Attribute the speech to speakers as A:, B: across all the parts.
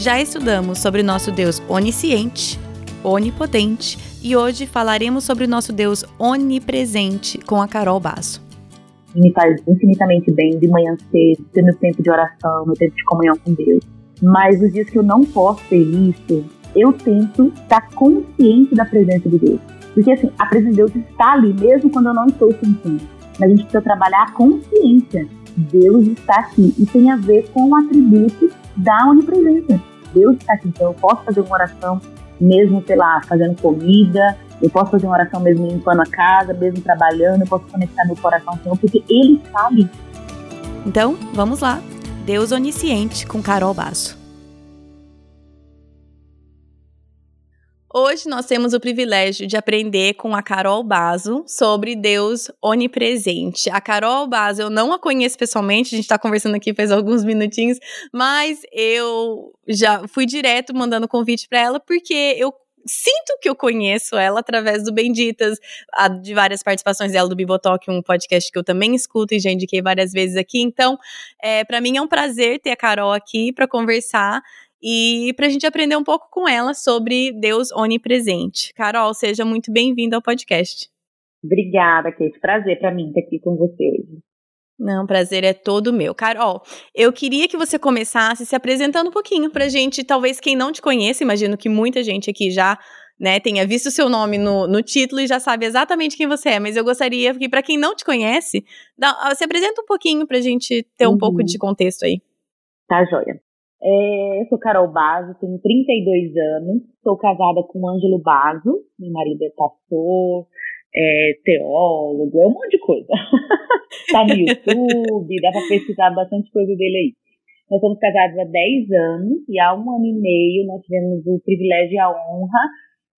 A: Já estudamos sobre nosso Deus onisciente, onipotente e hoje falaremos sobre nosso Deus onipresente com a Carol Basso.
B: Me faz infinitamente bem de manhã cedo, ter meu tempo de oração, meu tempo de comunhão com Deus. Mas os dias que eu não posso ter isso, eu tento estar consciente da presença de Deus. Porque assim, a presença de Deus está ali, mesmo quando eu não estou sentindo. Mas a gente precisa trabalhar a consciência. Deus está aqui. E tem a ver com o atributo da onipresença. Deus está aqui, então eu posso fazer uma oração mesmo, sei lá, fazendo comida, eu posso fazer uma oração mesmo limpando a casa, mesmo trabalhando, eu posso conectar meu coração ao Senhor, porque Ele sabe.
A: Então, vamos lá. Deus Onisciente com Carol Basso. Hoje nós temos o privilégio de aprender com a Carol Baso sobre Deus onipresente. A Carol Baso, eu não a conheço pessoalmente, a gente está conversando aqui faz alguns minutinhos, mas eu já fui direto mandando convite para ela porque eu sinto que eu conheço ela através do Benditas, de várias participações dela do Bibotalk, um podcast que eu também escuto e já indiquei várias vezes aqui. Então, é, para mim é um prazer ter a Carol aqui para conversar e para a gente aprender um pouco com ela sobre Deus onipresente. Carol, seja muito bem-vinda ao podcast.
B: Obrigada, Kate. Prazer para mim estar aqui com você hoje.
A: Não, prazer é todo meu. Carol, eu queria que você começasse se apresentando um pouquinho pra gente, talvez quem não te conhece, imagino que muita gente aqui já né, tenha visto o seu nome no, no título e já sabe exatamente quem você é, mas eu gostaria que, para quem não te conhece, dá, se apresenta um pouquinho pra gente ter um uhum. pouco de contexto aí.
B: Tá, joia. É, eu sou Carol Bazo, tenho 32 anos, sou casada com Ângelo Bazo, meu marido é pastor, é teólogo, é um monte de coisa. tá no YouTube, dá pra pesquisar bastante coisa dele aí. Nós somos casados há 10 anos e há um ano e meio nós tivemos o privilégio e a honra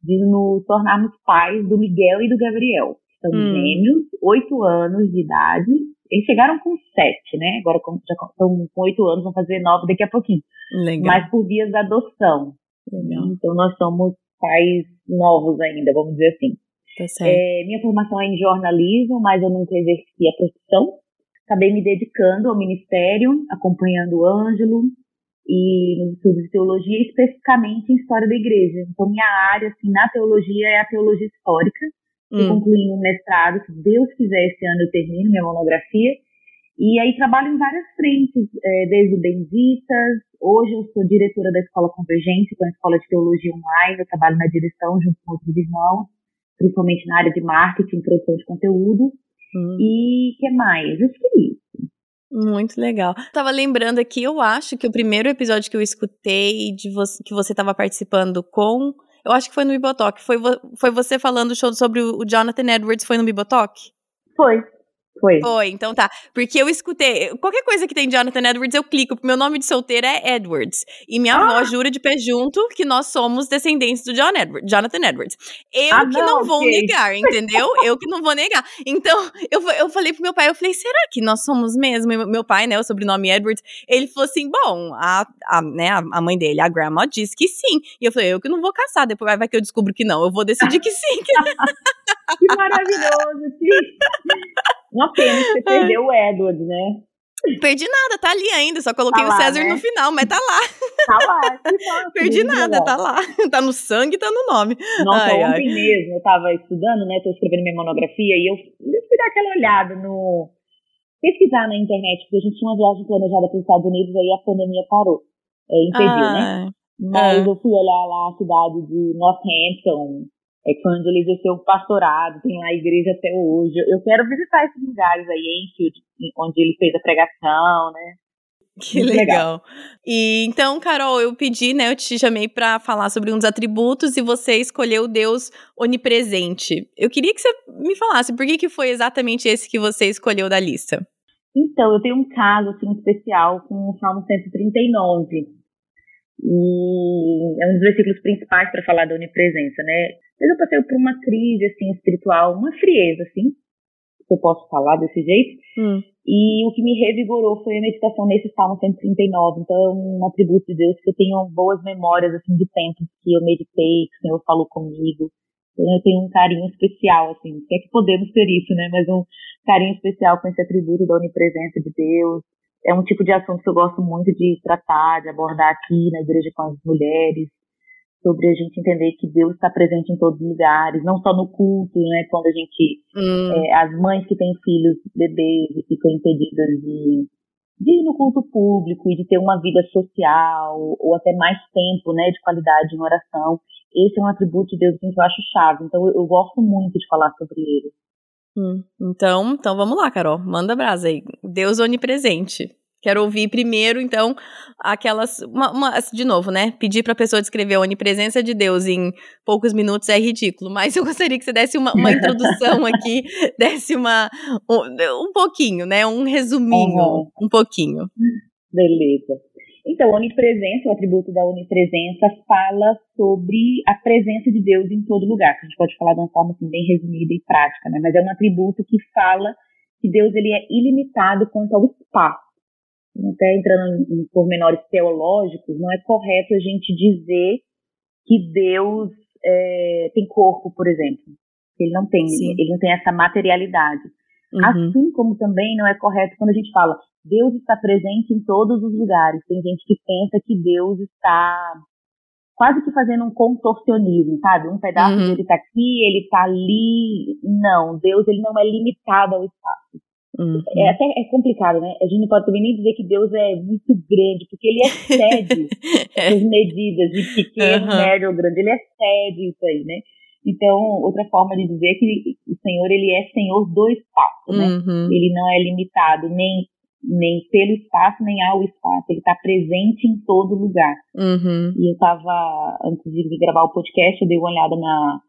B: de nos tornarmos pais do Miguel e do Gabriel. São hum. gêmeos, 8 anos de idade, eles chegaram com sete, né? Agora já estão com oito anos, vão fazer nove daqui a pouquinho. Legal. Mas por vias da adoção. Legal. Então nós somos pais novos ainda, vamos dizer assim. Tá é, minha formação é em jornalismo, mas eu nunca exerci a profissão. Acabei me dedicando ao ministério, acompanhando o Ângelo e nos estudos de teologia, especificamente em história da igreja. Então minha área, assim, na teologia é a teologia histórica hum. concluindo um mestrado, se Deus quiser, esse ano eu termino minha monografia. E aí trabalho em várias frentes, é, desde o Benditas, hoje eu sou diretora da Escola Convergência, que é uma escola de teologia online, eu trabalho na direção junto com outros irmãos, principalmente na área de marketing, produção de conteúdo. Hum. E que mais? Acho que é isso.
A: Muito legal. Tava lembrando aqui, eu acho que o primeiro episódio que eu escutei de você, que você estava participando com Eu acho que foi no Bibotalk. Foi, foi você falando sobre o Jonathan Edwards, foi no Bibotalk?
B: Foi. Foi.
A: Foi, então tá. Porque eu escutei. Qualquer coisa que tem Jonathan Edwards, eu clico. Meu nome de solteira é Edwards. E minha ah. avó jura de pé junto que nós somos descendentes do John Edwards, Jonathan Edwards. Eu ah, que não, não vou negar, entendeu? eu que não vou negar. Então, eu, eu falei pro meu pai, eu falei, será que nós somos mesmo? meu pai, né, o sobrenome Edwards, ele falou assim: bom, a, a, né, a mãe dele, a grandma, disse que sim. E eu falei, eu que não vou caçar, depois vai que eu descubro que não. Eu vou decidir que sim.
B: que maravilhoso, que... Uma pena que você perdeu o Edward, né?
A: Perdi nada, tá ali ainda. Só coloquei tá lá, o César né? no final, mas tá lá.
B: Tá lá, que bom,
A: Perdi nada, tá lá. Tá no sangue, tá no nome.
B: Nossa, ai, ontem ai. mesmo eu tava estudando, né? Tô escrevendo minha monografia e eu, eu fui dar aquela olhada no. pesquisar na internet, porque a gente tinha uma viagem planejada para os Estados Unidos, aí a pandemia parou. É, impediu, né? Mas é. eu fui olhar lá a cidade de Northampton, é que foi onde ele exerceu o pastorado, tem lá a igreja até hoje. Eu quero visitar esses lugares aí, Enfield, onde ele fez a pregação, né?
A: Que legal. legal. E então, Carol, eu pedi, né? Eu te chamei para falar sobre um dos atributos e você escolheu o Deus onipresente. Eu queria que você me falasse por que, que foi exatamente esse que você escolheu da lista.
B: Então, eu tenho um caso assim especial com o Salmo 139. E é um dos versículos principais para falar da onipresença, né? Mas eu passei por uma crise, assim, espiritual, uma frieza, assim, se eu posso falar desse jeito. Hum. E o que me revigorou foi a meditação nesse Salmo 139. Então, é um atributo de Deus que eu tenho boas memórias, assim, de tempos que eu meditei, que o Senhor falou comigo. Então, eu tenho um carinho especial, assim, se é que podemos ter isso, né? Mas um carinho especial com esse atributo da onipresença de Deus, é um tipo de assunto que eu gosto muito de tratar, de abordar aqui na igreja com as mulheres, sobre a gente entender que Deus está presente em todos os lugares, não só no culto, né? Quando a gente, hum. é, as mães que têm filhos, bebês, e ficam impedidas de, de ir no culto público e de ter uma vida social, ou até mais tempo, né, de qualidade em oração. Esse é um atributo de Deus que eu acho chave. Então, eu, eu gosto muito de falar sobre ele.
A: Hum, então, então vamos lá, Carol. Manda brasa aí. Deus onipresente. Quero ouvir primeiro, então, aquelas. Uma, uma, de novo, né? Pedir para a pessoa descrever a onipresença de Deus em poucos minutos é ridículo, mas eu gostaria que você desse uma, uma introdução aqui, desse uma. Um, um, pouquinho, né? Um resuminho, uhum. um pouquinho.
B: Beleza. Então, onipresença, o atributo da onipresença, fala sobre a presença de Deus em todo lugar. A gente pode falar de uma forma assim, bem resumida e prática, né? Mas é um atributo que fala que Deus ele é ilimitado quanto ao espaço. Até entrando em pormenores teológicos, não é correto a gente dizer que Deus é, tem corpo, por exemplo. Ele não tem, Sim. ele não tem essa materialidade. Uhum. Assim como também não é correto quando a gente fala Deus está presente em todos os lugares. Tem gente que pensa que Deus está quase que fazendo um contorcionismo, sabe? Um pedaço uhum. dele está aqui, ele está ali. Não, Deus ele não é limitado ao espaço. Uhum. É até é complicado, né? A gente não pode também nem dizer que Deus é muito grande, porque ele excede é. as medidas de pequeno, uhum. médio ou grande. Ele excede isso aí, né? Então, outra forma de dizer é que o Senhor, ele é Senhor do espaço, né? Uhum. Ele não é limitado nem, nem pelo espaço, nem ao espaço. Ele está presente em todo lugar.
A: Uhum.
B: E eu estava, antes de gravar o podcast, eu dei uma olhada na,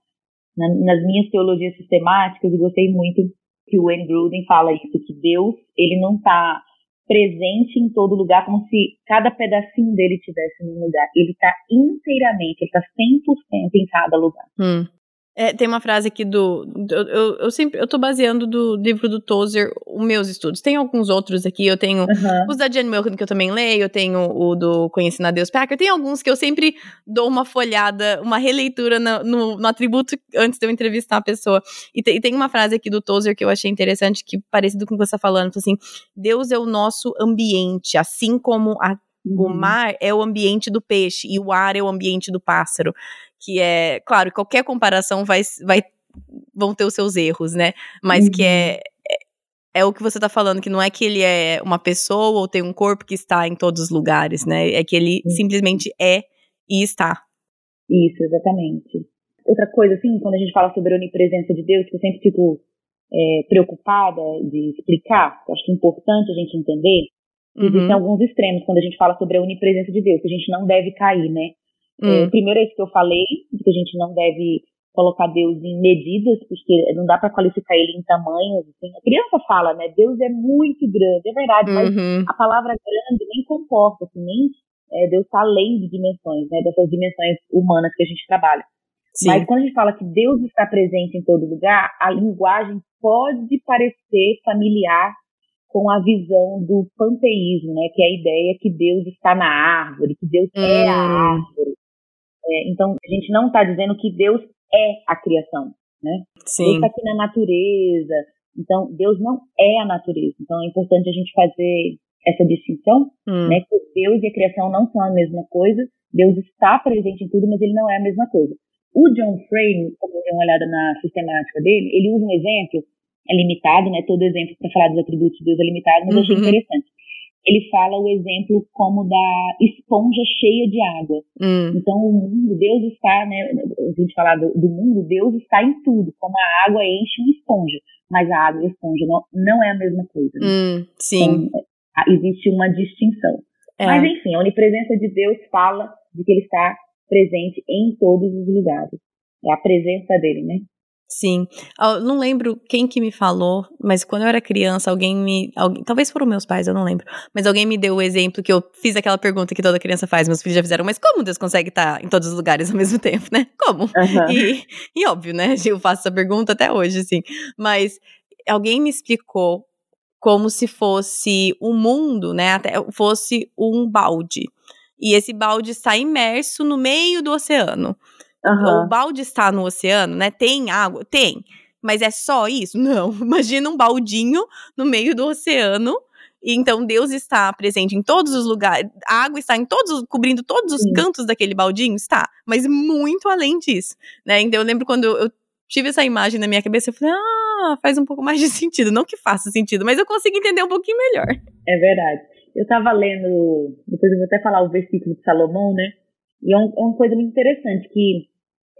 B: na, nas minhas teologias sistemáticas e gostei muito que o Wayne Gruden fala isso, que Deus, ele não está presente em todo lugar, como se cada pedacinho dele tivesse num lugar. Ele está inteiramente, ele está 100% em cada lugar.
A: Hum. É, tem uma frase aqui do. Eu, eu, eu, sempre. Eu tô baseando do livro do Tozer os meus estudos. Tem alguns outros aqui. Eu tenho uhum. os da Jane Milton, que eu também leio. Eu tenho o do Conhecendo a Deus Packer. Tem alguns que eu sempre dou uma folhada, uma releitura no, no, no atributo antes de eu entrevistar a pessoa. E, te, e, tem uma frase aqui do Tozer que eu achei interessante, que parecido com o que você tá falando. Assim: Deus é o nosso ambiente, assim como a o uhum. mar é o ambiente do peixe e o ar é o ambiente do pássaro que é, claro, qualquer comparação vai, vai vão ter os seus erros, né? Mas uhum. que é, é, é o que você tá falando, que não é que ele é uma pessoa ou tem um corpo que está em todos os lugares, né? É que ele uhum. simplesmente é e está.
B: Isso, exatamente. Outra coisa, assim, quando a gente fala sobre a onipresença de Deus, que eu sempre fico é, preocupada de explicar, eu acho que é importante a gente entender, uhum. existem alguns extremos quando a gente fala sobre a onipresença de Deus, que a gente não deve cair, né? Hum. É, primeiro é isso que eu falei, que a gente não deve colocar Deus em medidas, porque não dá para qualificar ele em tamanhos. Assim. A criança fala, né? Deus é muito grande, é verdade, uhum. mas a palavra grande nem comporta, assim, nem é, Deus está além de dimensões, né? Dessas dimensões humanas que a gente trabalha. Sim. Mas quando a gente fala que Deus está presente em todo lugar, a linguagem pode parecer familiar com a visão do panteísmo, né? Que é a ideia que Deus está na árvore, que Deus hum. é a hum. árvore. É, então, a gente não está dizendo que Deus é a criação, né? Sim. Deus está aqui na natureza. Então, Deus não é a natureza. Então, é importante a gente fazer essa distinção, hum. né? Que Deus e a criação não são a mesma coisa. Deus está presente em tudo, mas ele não é a mesma coisa. O John Frame, quando eu dei uma olhada na sistemática dele, ele usa um exemplo, é limitado, né? Todo exemplo para falar dos atributos de Deus é limitado, mas uhum. eu achei interessante ele fala o exemplo como da esponja cheia de água. Hum. Então, o mundo, Deus está, né? A gente falar do, do, mundo, Deus está em tudo, como a água enche uma esponja. Mas a água e a esponja não, não é a mesma coisa. Né?
A: Hum, sim.
B: Então, existe uma distinção. É. Mas, enfim, a onipresença de Deus fala de que ele está presente em todos os lugares. É a presença dele, né?
A: Sim. Eu não lembro quem que me falou, mas quando eu era criança, alguém me. Alguém, talvez foram meus pais, eu não lembro. Mas alguém me deu o exemplo que eu fiz aquela pergunta que toda criança faz, meus filhos já fizeram, mas como Deus consegue estar em todos os lugares ao mesmo tempo, né? Como? Uhum. E, e óbvio, né? Eu faço essa pergunta até hoje, assim. Mas alguém me explicou como se fosse o um mundo, né? Até fosse um balde. E esse balde está imerso no meio do oceano. Uhum. O balde está no oceano, né? Tem água? Tem. Mas é só isso? Não. Imagina um baldinho no meio do oceano. E então Deus está presente em todos os lugares. A água está em todos, cobrindo todos os Sim. cantos daquele baldinho? Está. Mas muito além disso. Né? Então eu lembro quando eu tive essa imagem na minha cabeça, eu falei, ah, faz um pouco mais de sentido. Não que faça sentido, mas eu consigo entender um pouquinho melhor.
B: É verdade. Eu estava lendo, depois eu vou até falar o versículo de Salomão, né? E é, um, é uma coisa muito interessante, que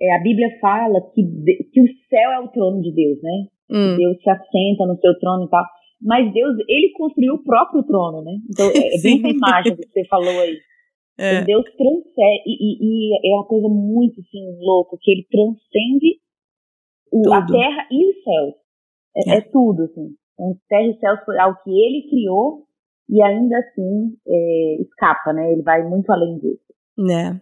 B: é, a Bíblia fala que, que o céu é o trono de Deus, né? Hum. Deus se assenta no seu trono e tal. Mas Deus, ele construiu o próprio trono, né? Então, é, é bem essa imagem que você falou aí. É. Então, Deus transcende, e, e, e, é uma coisa muito, assim, louca, que ele transcende o, a terra e os céus. É, é. é tudo, assim. Então, terra e céus foi algo que ele criou e ainda assim é, escapa, né? Ele vai muito além disso.
A: Né.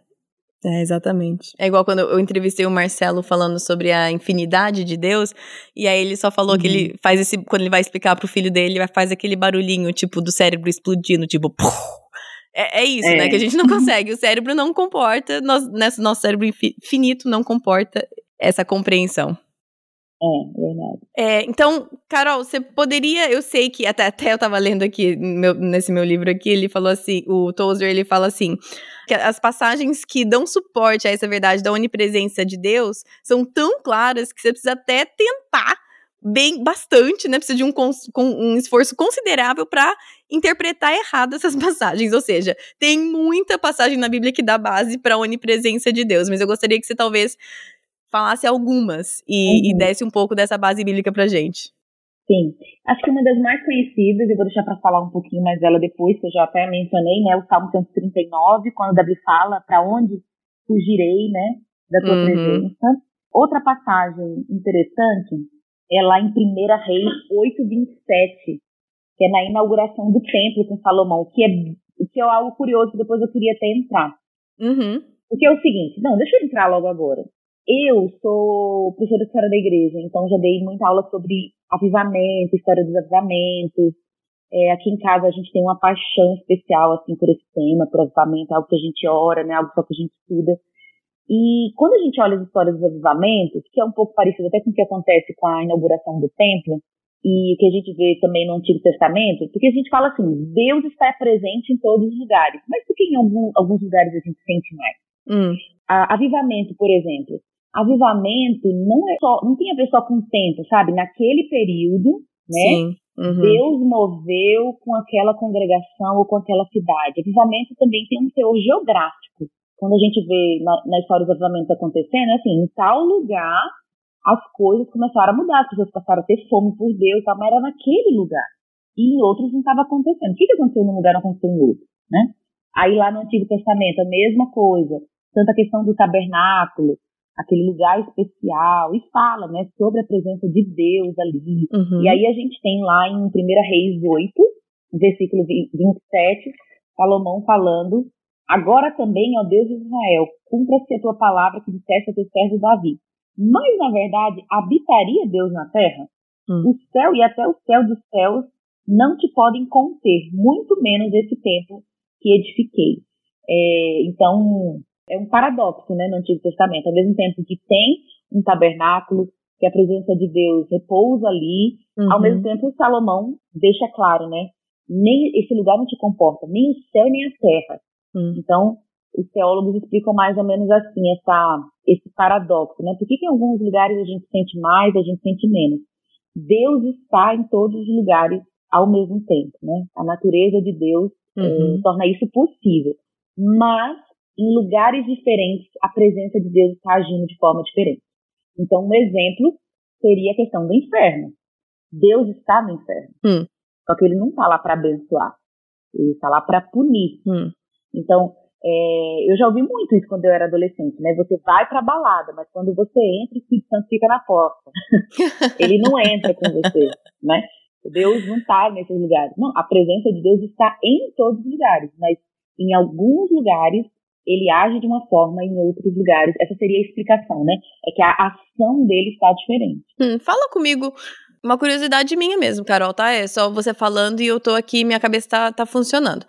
A: É, exatamente. É igual quando eu entrevistei o Marcelo falando sobre a infinidade de Deus, e aí ele só falou uhum. que ele uhum. faz esse. Quando ele vai explicar pro filho dele, ele faz aquele barulhinho, tipo, do cérebro explodindo, tipo. É, é isso, é. né? Que a gente não consegue. O cérebro não comporta, nós, nosso cérebro infinito não comporta essa compreensão.
B: É, verdade.
A: É, então, Carol, você poderia, eu sei que até, até eu tava lendo aqui meu, nesse meu livro aqui, ele falou assim, o Tozer, ele fala assim, que as passagens que dão suporte a essa verdade da onipresença de Deus são tão claras que você precisa até tentar bem bastante, né? Precisa de um, um esforço considerável para interpretar errado essas passagens. Ou seja, tem muita passagem na Bíblia que dá base para a onipresença de Deus, mas eu gostaria que você talvez falasse algumas e, uhum. e desse um pouco dessa base bíblica pra gente.
B: Sim. Acho que uma das mais conhecidas, eu vou deixar para falar um pouquinho mais dela depois, que eu já até mencionei, né? O Salmo 139, quando Davi fala para onde fugirei, né? Da tua uhum. presença. Outra passagem interessante é lá em 1 Reis 8:27, que é na inauguração do templo com Salomão, que é, que é algo curioso que depois eu queria até entrar.
A: Uhum.
B: Porque é o seguinte, não, deixa eu entrar logo agora. Eu sou professora de história da igreja, então já dei muita aula sobre avivamento, história dos avivamentos. É, aqui em casa a gente tem uma paixão especial assim por esse tema, por avivamento, algo que a gente ora, né, algo só que a gente estuda. E quando a gente olha as histórias dos avivamentos, que é um pouco parecido até com o que acontece com a inauguração do templo, e que a gente vê também no Antigo Testamento, porque a gente fala assim, Deus está presente em todos os lugares, mas por que em algum, alguns lugares a gente sente mais?
A: Hum.
B: A, avivamento, por exemplo, avivamento não é só, não tem a ver só com o tempo, sabe? Naquele período, né?
A: Sim. Uhum.
B: Deus moveu com aquela congregação ou com aquela cidade. Avivamento também tem um teor geográfico. Quando a gente vê na, na história dos avivamentos acontecendo, é assim, em tal lugar as coisas começaram a mudar, as pessoas passaram a ter fome por Deus, tal, mas era naquele lugar. E em outros não estava acontecendo. O que, que aconteceu num lugar não aconteceu em outro, né? Aí lá no Antigo Testamento, a mesma coisa tanto a questão do tabernáculo, aquele lugar especial, e fala, né, sobre a presença de Deus ali. Uhum. E aí a gente tem lá em 1 Reis 8, versículo 27, Salomão falando, agora também, ó Deus de Israel, cumpra-se a tua palavra que disseste a teu servo Davi. Mas, na verdade, habitaria Deus na terra? Hum. O céu e até o céu dos céus não te podem conter, muito menos esse templo que edifiquei. É, então, é um paradoxo né, no Antigo Testamento. Ao mesmo tempo que tem um tabernáculo, que a presença de Deus repousa ali, uhum. ao mesmo tempo Salomão deixa claro, né? Nem esse lugar não te comporta, nem o céu nem a terra. Uhum. Então, os teólogos explicam mais ou menos assim essa, esse paradoxo, né? Por que, que em alguns lugares a gente sente mais, a gente sente menos? Deus está em todos os lugares ao mesmo tempo, né? A natureza de Deus eh, uhum. é, torna isso possível. Mas, em lugares diferentes, a presença de Deus está agindo de forma diferente. Então, um exemplo seria a questão do inferno. Deus está no inferno. Hum. Só que ele não está lá para abençoar. Ele está lá para punir. Hum. Então, é, eu já ouvi muito isso quando eu era adolescente, né? Você vai pra balada, mas quando você entra, o Espírito Santo fica na porta. ele não entra com você, né? Deus não está nesses lugares. Não, a presença de Deus está em todos os lugares, mas em alguns lugares ele age de uma forma, em outros lugares. Essa seria a explicação, né? É que a ação dele está diferente.
A: Hum, fala comigo. Uma curiosidade minha mesmo, Carol, tá? É só você falando e eu tô aqui, minha cabeça tá, tá funcionando.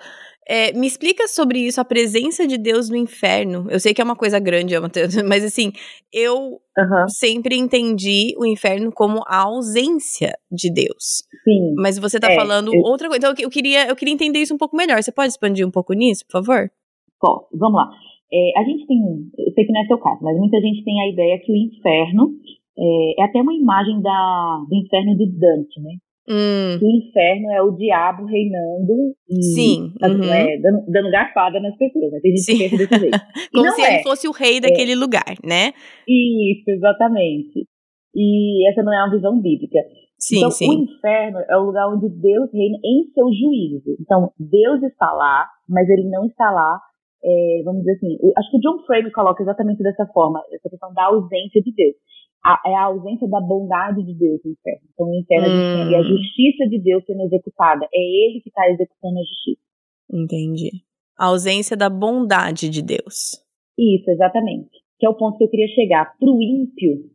A: É, me explica sobre isso, a presença de Deus no inferno. Eu sei que é uma coisa grande, mas assim, eu uhum. sempre entendi o inferno como a ausência de Deus. Sim. Mas você tá é, falando eu... outra coisa. Então eu queria, eu queria entender isso um pouco melhor. Você pode expandir um pouco nisso, por favor?
B: Posso. Vamos lá. É, a gente tem, eu sei que não é seu caso, mas muita gente tem a ideia que o inferno é, é até uma imagem da, do inferno de Dante, né? Hum. O inferno é o diabo reinando e
A: Sim,
B: uhum. é, dando, dando garfada nas pessoas. Né? Tem gente Sim. que pensa desse jeito.
A: Como se é. ele fosse o rei daquele é. lugar, né?
B: Isso, exatamente. E essa não é uma visão bíblica. Sim, então, sim. o inferno é o lugar onde Deus reina em seu juízo. Então, Deus está lá, mas ele não está lá, é, vamos dizer assim, acho que o John Frame coloca exatamente dessa forma, essa questão da ausência de Deus a, é a ausência da bondade de Deus no inferno. Então, o inferno hum. e a justiça de Deus sendo executada. É ele que está executando a justiça.
A: Entendi. A ausência da bondade de Deus.
B: Isso, exatamente. Que é o ponto que eu queria chegar. Para o ímpio,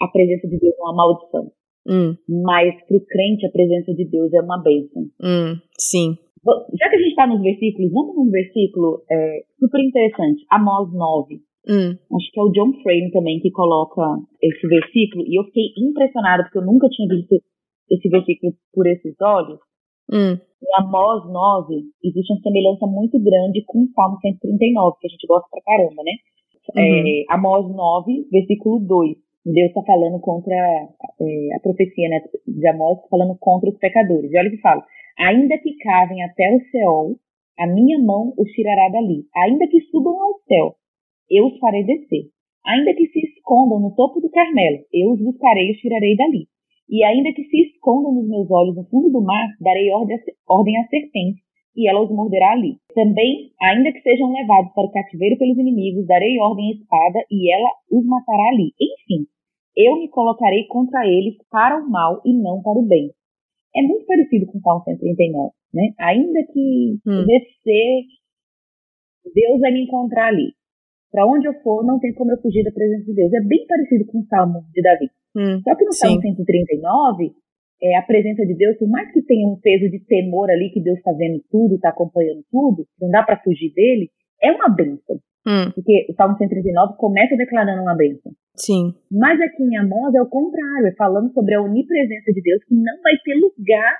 B: a presença de Deus é uma maldição. Hum. Mas para o crente, a presença de Deus é uma bênção.
A: Hum, sim.
B: Já que a gente está nos versículos, vamos num versículo é, super interessante. Amós 9. Hum. Acho que é o John Frame também que coloca esse versículo, e eu fiquei impressionada, porque eu nunca tinha visto esse versículo por esses olhos. Hum. Em Amós 9, existe uma semelhança muito grande com o Salmo 139, que a gente gosta pra caramba, né? Uhum. É, Amós 9, versículo 2. Deus está falando contra é, a profecia né, de Amós, tá falando contra os pecadores. E olha o que fala: Ainda que cavem até o céu, a minha mão os tirará dali. Ainda que subam ao céu, eu os farei descer. Ainda que se escondam no topo do Carmelo, eu os buscarei e os tirarei dali. E ainda que se escondam nos meus olhos no fundo do mar, darei ordem à serpente, e ela os morderá ali. Também, ainda que sejam levados para o cativeiro pelos inimigos, darei ordem à espada, e ela os matará ali. Enfim, eu me colocarei contra eles para o mal e não para o bem. É muito parecido com o Salmo 139, né? Ainda que hum. descer, Deus vai me encontrar ali. Para onde eu for, não tem como eu fugir da presença de Deus. É bem parecido com o Salmo de Davi. Hum, Só que no sim. Salmo 139, é, a presença de Deus, por mais que tenha um peso de temor ali, que Deus está vendo tudo, está acompanhando tudo, não dá para fugir dele, é uma bênção. Hum. Porque o Salmo 139 começa declarando uma bênção.
A: Sim.
B: Mas aqui em Amós é o contrário, é falando sobre a onipresença de Deus, que não vai ter lugar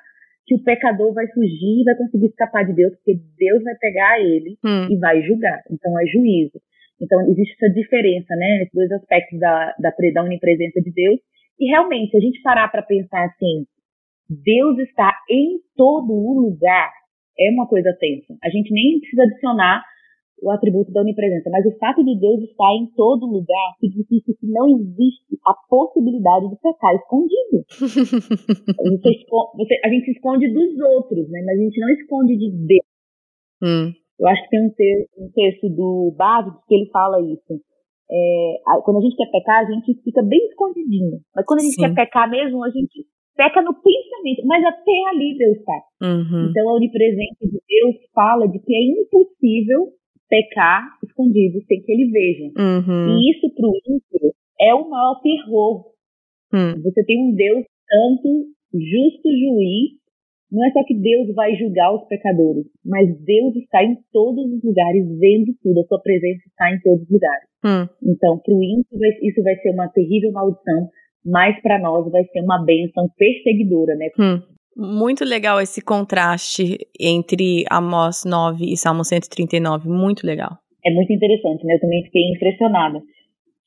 B: que o pecador vai fugir e vai conseguir escapar de Deus, porque Deus vai pegar ele hum. e vai julgar. Então é juízo. Então, existe essa diferença, né? Esses dois aspectos da, da, da onipresença de Deus. E realmente, se a gente parar para pensar assim, Deus está em todo o lugar, é uma coisa tensa. A gente nem precisa adicionar o atributo da onipresença, mas o fato de Deus estar em todo lugar significa que não existe a possibilidade de pecar escondido. você, você, a gente se esconde dos outros, né? Mas a gente não esconde de Deus. Hum. Eu acho que tem um, um texto do Básico que ele fala isso. É, quando a gente quer pecar, a gente fica bem escondidinho. Mas quando a gente Sim. quer pecar mesmo, a gente peca no pensamento. Mas até ali Deus está.
A: Uhum.
B: Então a onipresença de Deus fala de que é impossível pecar escondido sem que ele veja.
A: Uhum.
B: E isso para o ímpio é o maior terror.
A: Uhum.
B: Você tem um Deus santo, justo juiz. Não é só que Deus vai julgar os pecadores, mas Deus está em todos os lugares, vendo tudo. A sua presença está em todos os lugares.
A: Hum.
B: Então, para o ímpio, isso vai ser uma terrível maldição, mas para nós vai ser uma bênção perseguidora, né?
A: Hum. Muito legal esse contraste entre Amós 9 e Salmo 139, muito legal.
B: É muito interessante, né? Eu também fiquei impressionada.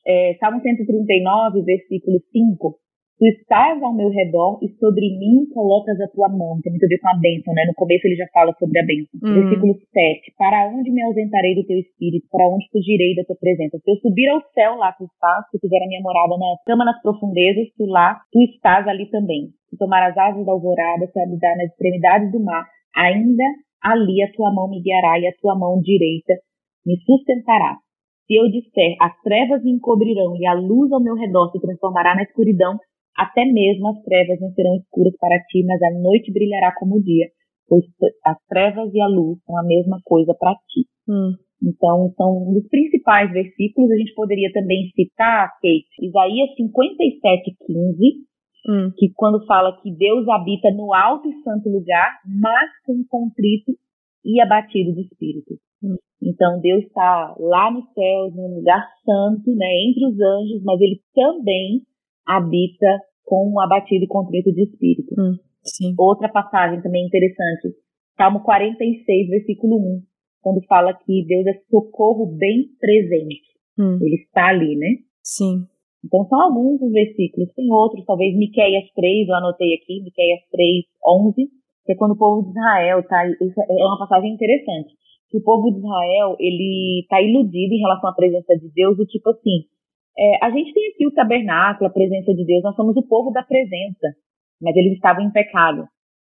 B: É, Salmo 139, versículo 5, Tu estás ao meu redor e sobre mim colocas a tua mão. Tem muito a ver com a bênção, né? No começo ele já fala sobre a bênção. Uhum. Versículo 7. Para onde me ausentarei do teu espírito? Para onde fugirei da tua presença? Se eu subir ao céu, lá tu estás. Se fizer a minha morada na cama nas profundezas, tu lá, tu estás ali também. Se tomar as asas da alvorada, se habitar nas extremidades do mar, ainda ali a tua mão me guiará e a tua mão direita me sustentará. Se eu disser, as trevas me encobrirão e a luz ao meu redor se transformará na escuridão, até mesmo as trevas não serão escuras para ti, mas a noite brilhará como o dia, pois as trevas e a luz são a mesma coisa para ti.
A: Hum.
B: Então, são um dos principais versículos. A gente poderia também citar, Kate, Isaías 57, 15,
A: hum.
B: que quando fala que Deus habita no alto e santo lugar, mas com contrito e abatido de espírito.
A: Hum.
B: Então, Deus está lá nos céus, no lugar santo, né, entre os anjos, mas ele também habita com um abatido e contrito de espírito.
A: Hum,
B: Outra passagem também interessante, Salmo 46, versículo 1, quando fala que Deus é socorro bem presente.
A: Hum.
B: Ele está ali, né?
A: Sim.
B: Então são alguns dos versículos, tem outros, talvez Miqueias 3, eu anotei aqui, Miqueias 3, 11, que é quando o povo de Israel tá, isso é uma passagem interessante, que o povo de Israel, ele tá iludido em relação à presença de Deus, do tipo assim, é, a gente tem aqui o tabernáculo, a presença de Deus, nós somos o povo da presença, mas eles estavam em pecado.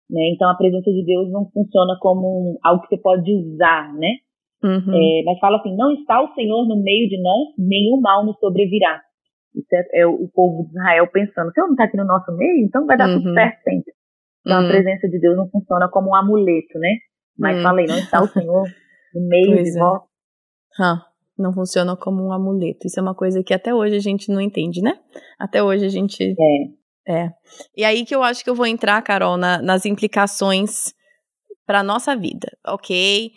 B: Né? Então a presença de Deus não funciona como algo que você pode usar, né?
A: Uhum.
B: É, mas fala assim, não está o Senhor no meio de nós, nenhum mal nos sobrevirá. Isso é, é o povo de Israel pensando, o Senhor não está aqui no nosso meio, então vai dar uhum. tudo certo sempre. Então uhum. a presença de Deus não funciona como um amuleto, né? Mas uhum. falei, não está o Senhor no meio pois de é. nós.
A: Huh não funciona como um amuleto. Isso é uma coisa que até hoje a gente não entende, né? Até hoje a gente.
B: É.
A: É. E aí que eu acho que eu vou entrar, Carol, na, nas implicações para nossa vida, ok?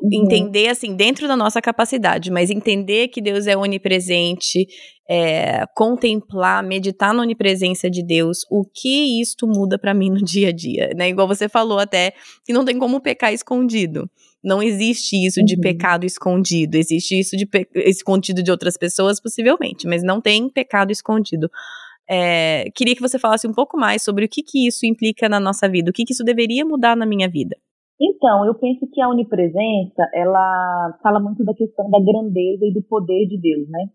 A: Uhum. Entender, assim, dentro da nossa capacidade, mas entender que Deus é onipresente, é, contemplar, meditar na onipresença de Deus, o que isto muda para mim no dia a dia, né? Igual você falou até, que não tem como pecar escondido. Não existe isso de uhum. pecado escondido. Existe isso de escondido de outras pessoas, possivelmente, mas não tem pecado escondido. É, queria que você falasse um pouco mais sobre o que, que isso implica na nossa vida, o que, que isso deveria mudar na minha vida.
B: Então, eu penso que a onipresença, ela fala muito da questão da grandeza e do poder de Deus, né?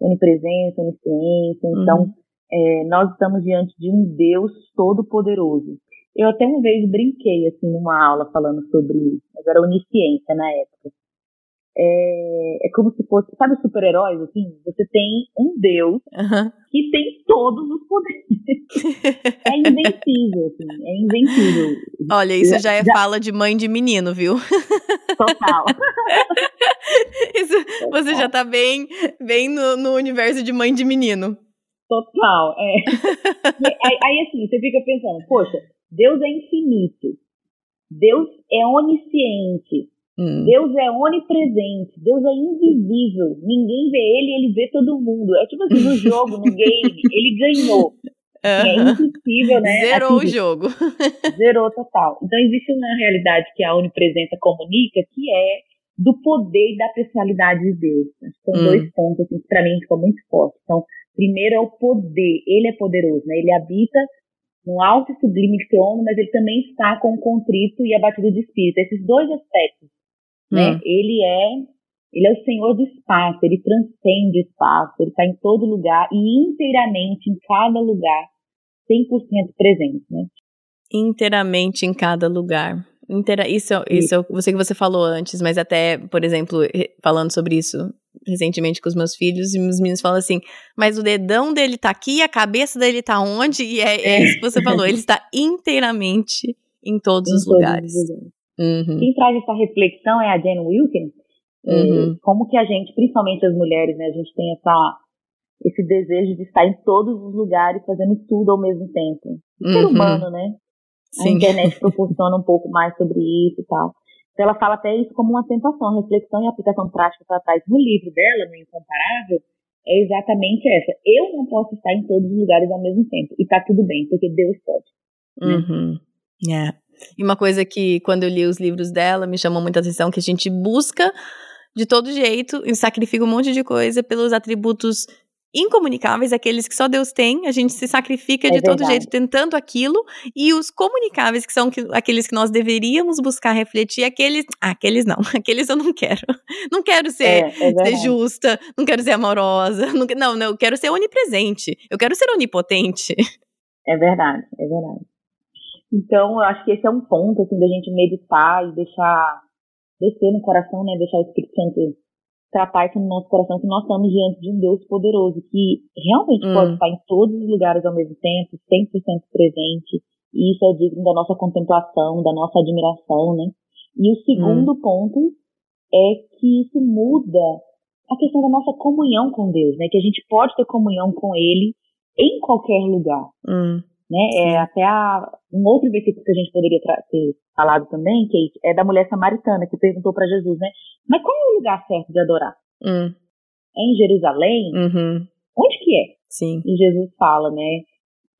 B: Onipresença, onisciência. Então, uhum. é, nós estamos diante de um Deus todo-poderoso. Eu até uma vez brinquei, assim, numa aula falando sobre isso, mas era onisciência na época. É, é como se fosse, sabe os super-heróis, assim? Você tem um Deus
A: uhum.
B: que tem todos os poderes. é invencível, assim, é invencível.
A: Olha, isso já é já... fala de mãe de menino, viu?
B: Total.
A: isso, Total. Você já tá bem, bem no, no universo de mãe de menino.
B: Total, é. aí, aí, assim, você fica pensando, poxa, Deus é infinito. Deus é onisciente.
A: Hum.
B: Deus é onipresente. Deus é invisível. Ninguém vê ele, ele vê todo mundo. É tipo assim, no jogo, no game, ele ganhou. Uhum. É impossível, né?
A: Zerou
B: assim,
A: o jogo.
B: Zerou total. Então existe uma realidade que a onipresença comunica, que é do poder e da personalidade de Deus. São hum. dois pontos assim, que para mim ficam muito fortes. Então, primeiro é o poder. Ele é poderoso, né? Ele habita no alto e sublime trono, mas ele também está com o contrito e abatido de espírito. Esses dois aspectos, né? Hum. Ele é ele é o Senhor do espaço, ele transcende o espaço, ele está em todo lugar e inteiramente em cada lugar, 100% presente, né?
A: Inteiramente em cada lugar. Isso, isso é o que você falou antes, mas até, por exemplo, falando sobre isso recentemente com os meus filhos, e os meninos falam assim, mas o dedão dele tá aqui, a cabeça dele tá onde? E é, é isso que você falou, ele está inteiramente em todos em os todos lugares. Os.
B: Uhum. Quem traz essa reflexão é a Jane Wilkins, uhum. como que a gente, principalmente as mulheres, né, a gente tem essa, esse desejo de estar em todos os lugares fazendo tudo ao mesmo tempo. O ser uhum. humano, né? Sim. A internet proporciona um pouco mais sobre isso e tal. Então ela fala até isso como uma tentação, reflexão e aplicação prática que ela traz no livro dela, no Incomparável, é exatamente essa. Eu não posso estar em todos os lugares ao mesmo tempo. E tá tudo bem, porque Deus pode.
A: Né? Uhum. É. E uma coisa que, quando eu li os livros dela, me chamou muita atenção, que a gente busca de todo jeito e sacrifica um monte de coisa pelos atributos incomunicáveis, aqueles que só Deus tem, a gente se sacrifica é de verdade. todo jeito tentando aquilo, e os comunicáveis, que são que, aqueles que nós deveríamos buscar refletir, aqueles, ah, aqueles não, aqueles eu não quero. Não quero ser, é, é ser justa, não quero ser amorosa, não, não, não, eu quero ser onipresente, eu quero ser onipotente.
B: É verdade, é verdade. Então, eu acho que esse é um ponto, assim, da gente meditar e deixar descer no coração, né, deixar o Espírito Santo tratar isso no nosso coração, que nós estamos diante de um Deus poderoso, que realmente hum. pode estar em todos os lugares ao mesmo tempo, 100% presente, e isso é digno da nossa contemplação, da nossa admiração, né? E o segundo hum. ponto é que isso muda a questão da nossa comunhão com Deus, né? Que a gente pode ter comunhão com Ele em qualquer lugar. Hum. Né? É até a, um outro versículo que a gente poderia ter falado também, que é da mulher samaritana, que perguntou para Jesus, né? Mas qual é o lugar certo de adorar? Hum. É em Jerusalém? Uhum. Onde que é?
A: Sim.
B: E Jesus fala, né?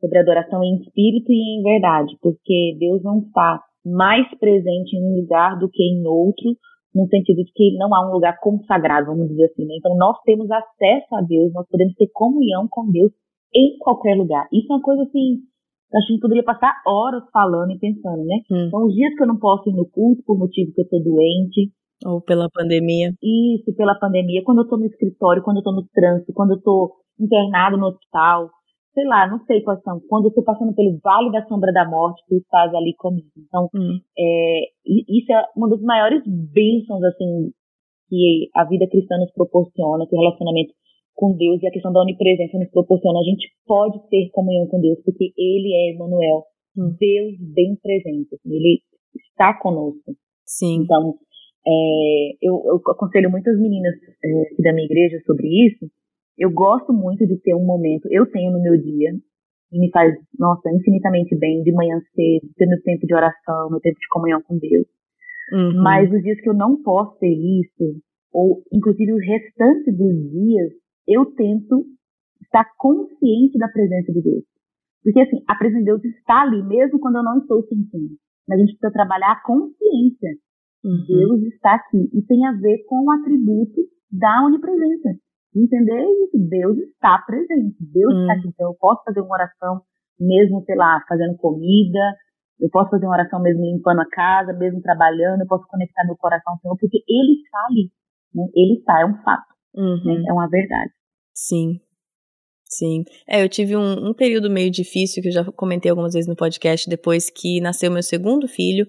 B: Sobre adoração em espírito e em verdade, porque Deus não está mais presente em um lugar do que em outro, no sentido de que não há um lugar consagrado, vamos dizer assim. Né? Então, nós temos acesso a Deus, nós podemos ter comunhão com Deus em qualquer lugar. Isso é uma coisa assim a gente poderia passar horas falando e pensando, né? Hum. Então, os dias que eu não posso ir no culto por motivo que eu tô doente.
A: Ou pela pandemia.
B: Isso, pela pandemia. Quando eu tô no escritório, quando eu tô no trânsito, quando eu tô internado no hospital. Sei lá, não sei quais são. Quando eu tô passando pelo vale da sombra da morte, tu estás ali comigo. Então, hum. é, isso é uma das maiores bênçãos, assim, que a vida cristã nos proporciona, que o relacionamento com Deus e a questão da onipresença nos proporciona. A gente pode ter comunhão com Deus, porque Ele é Emmanuel, hum. Deus bem presente. Assim, ele está conosco.
A: Sim.
B: Então, é, eu, eu, aconselho muitas meninas é, da minha igreja sobre isso. Eu gosto muito de ter um momento, eu tenho no meu dia, e me faz, nossa, infinitamente bem, de manhã cedo, ter meu tempo de oração, meu tempo de comunhão com Deus. Uhum. Mas os dias que eu não posso ter isso, ou inclusive o restante dos dias, eu tento estar consciente da presença de Deus. Porque, assim, a presença de Deus está ali, mesmo quando eu não estou sentindo. Mas a gente precisa trabalhar a consciência. Uhum. Deus está aqui. E tem a ver com o atributo da onipresença. Entender isso. Deus está presente. Deus uhum. está aqui. Então, eu posso fazer uma oração mesmo, sei lá, fazendo comida. Eu posso fazer uma oração mesmo limpando a casa, mesmo trabalhando. Eu posso conectar meu coração ao Senhor, porque Ele está ali. Né? Ele está, é um fato. Uhum. Né? É uma verdade.
A: Sim. Sim. É, eu tive um, um, período meio difícil, que eu já comentei algumas vezes no podcast, depois que nasceu meu segundo filho.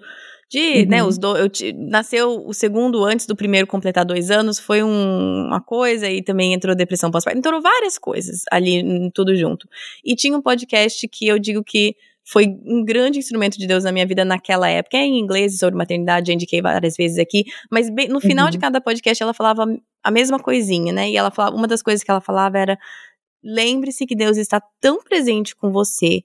A: De, uhum. né, os do, eu, nasceu o segundo antes do primeiro completar dois anos, foi um, uma coisa, e também entrou depressão pós-parto, entrou várias coisas ali, tudo junto. E tinha um podcast que eu digo que foi um grande instrumento de Deus na minha vida naquela época. É em inglês sobre maternidade, já indiquei várias vezes aqui, mas bem, no final uhum. de cada podcast ela falava a mesma coisinha, né? E ela falava, uma das coisas que ela falava era: lembre-se que Deus está tão presente com você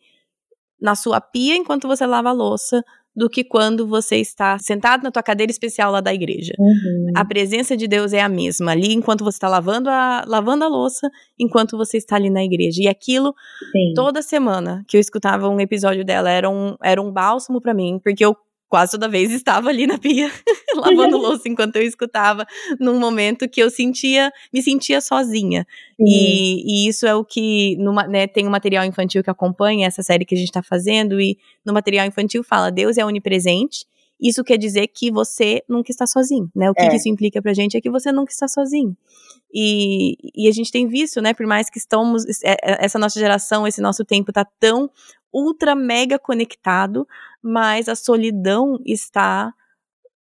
A: na sua pia enquanto você lava a louça, do que quando você está sentado na tua cadeira especial lá da igreja. Uhum. A presença de Deus é a mesma ali enquanto você está lavando a, lavando a louça, enquanto você está ali na igreja. E aquilo, Sim. toda semana que eu escutava um episódio dela, era um, era um bálsamo para mim, porque eu quase toda vez estava ali na pia, lavando louça enquanto eu escutava, num momento que eu sentia, me sentia sozinha. E, e, isso é o que, numa, né, tem um material infantil que acompanha essa série que a gente está fazendo, e no material infantil fala, Deus é onipresente, isso quer dizer que você nunca está sozinho, né? O que, é. que isso implica pra gente é que você nunca está sozinho. E, e, a gente tem visto, né, por mais que estamos, é, é, essa nossa geração, esse nosso tempo tá tão ultra mega conectado, mas a solidão está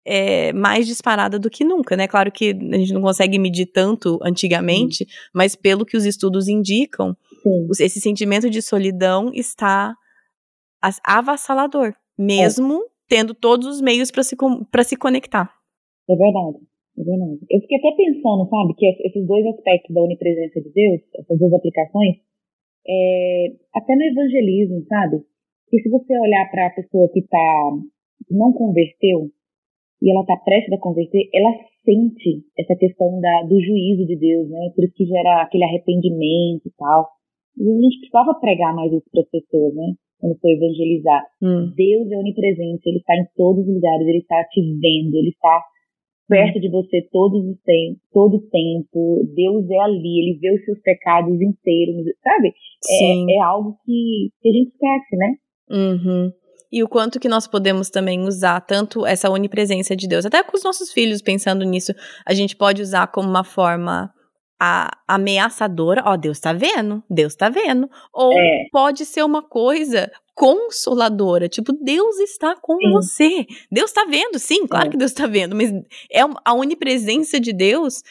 A: é, mais disparada do que nunca, né? Claro que a gente não consegue medir tanto antigamente, mas pelo que os estudos indicam, Sim. esse sentimento de solidão está avassalador, mesmo é. tendo todos os meios para se, se conectar.
B: É verdade, é verdade. Eu fiquei até pensando, sabe, que esses dois aspectos da onipresença de Deus, essas duas aplicações, é, até no evangelismo, sabe? Que se você olhar para a pessoa que tá, não converteu, e ela está prestes a converter, ela sente essa questão da, do juízo de Deus, né? Por isso que gera aquele arrependimento e tal. E a gente precisava pregar mais isso para as pessoas, né? Quando for evangelizar. Hum. Deus é onipresente, Ele está em todos os lugares, Ele está te vendo, Ele está perto de você todos os tempos, todo o tempo. Deus é ali, Ele vê os seus pecados inteiros, sabe? É, é, algo que, que a gente esquece, né?
A: Uhum e o quanto que nós podemos também usar tanto essa onipresença de Deus, até com os nossos filhos, pensando nisso, a gente pode usar como uma forma a, ameaçadora, ó, Deus tá vendo, Deus tá vendo, ou é. pode ser uma coisa consoladora, tipo, Deus está com sim. você, Deus tá vendo, sim, claro é. que Deus tá vendo, mas é a onipresença de Deus,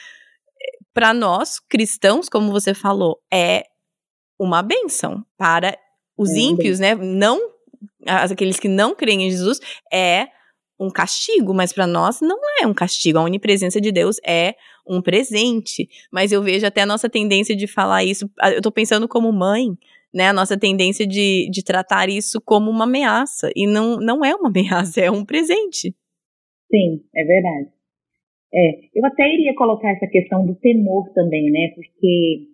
A: para nós cristãos, como você falou, é uma benção, para os é ímpios, né, não aqueles que não creem em Jesus, é um castigo, mas para nós não é um castigo. A onipresença de Deus é um presente. Mas eu vejo até a nossa tendência de falar isso, eu tô pensando como mãe, né? A nossa tendência de, de tratar isso como uma ameaça. E não, não é uma ameaça, é um presente.
B: Sim, é verdade. É, eu até iria colocar essa questão do temor também, né? Porque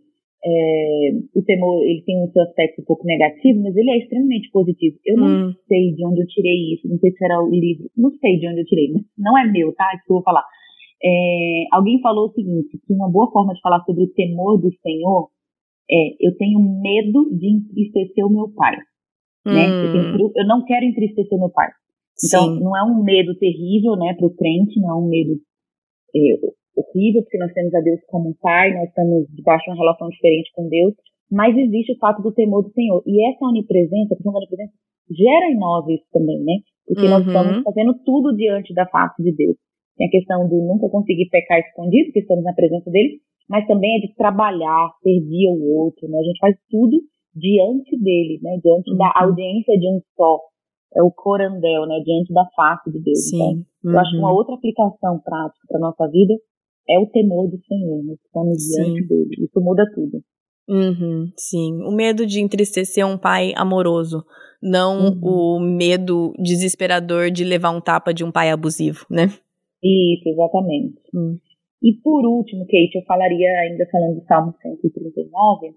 B: é, o temor ele tem um seu aspecto um pouco negativo, mas ele é extremamente positivo. Eu não hum. sei de onde eu tirei isso, não sei se era o livro, não sei de onde eu tirei, mas não é meu, tá? Que eu vou falar. É, alguém falou o seguinte, que uma boa forma de falar sobre o temor do Senhor é eu tenho medo de entristecer o meu pai. Hum. Né? Eu, tenho, eu, não quero entristecer o meu pai. Então, Sim. não é um medo terrível, né, para o crente, não é um medo é, horrível, porque nós temos a Deus como um pai, nós estamos debaixo de uma relação diferente com Deus, mas existe o fato do temor do Senhor. E essa onipresença, a questão da onipresença, gera em nós isso também, né? Porque uhum. nós estamos fazendo tudo diante da face de Deus. Tem a questão do nunca conseguir pecar escondido, porque estamos na presença dele, mas também é de trabalhar, servir ao outro, né? A gente faz tudo diante dele, né? Diante uhum. da audiência de um só. É o corandel, né? Diante da face de Deus.
A: Sim. Então,
B: uhum. eu acho que uma uhum. outra aplicação prática para nossa vida é o temor do Senhor, nós estamos diante dele. Isso muda tudo.
A: Uhum, sim, o medo de entristecer um pai amoroso, não uhum. o medo desesperador de levar um tapa de um pai abusivo, né?
B: Isso, exatamente. Uhum. E por último, Kate, eu falaria, ainda falando do Salmo 139,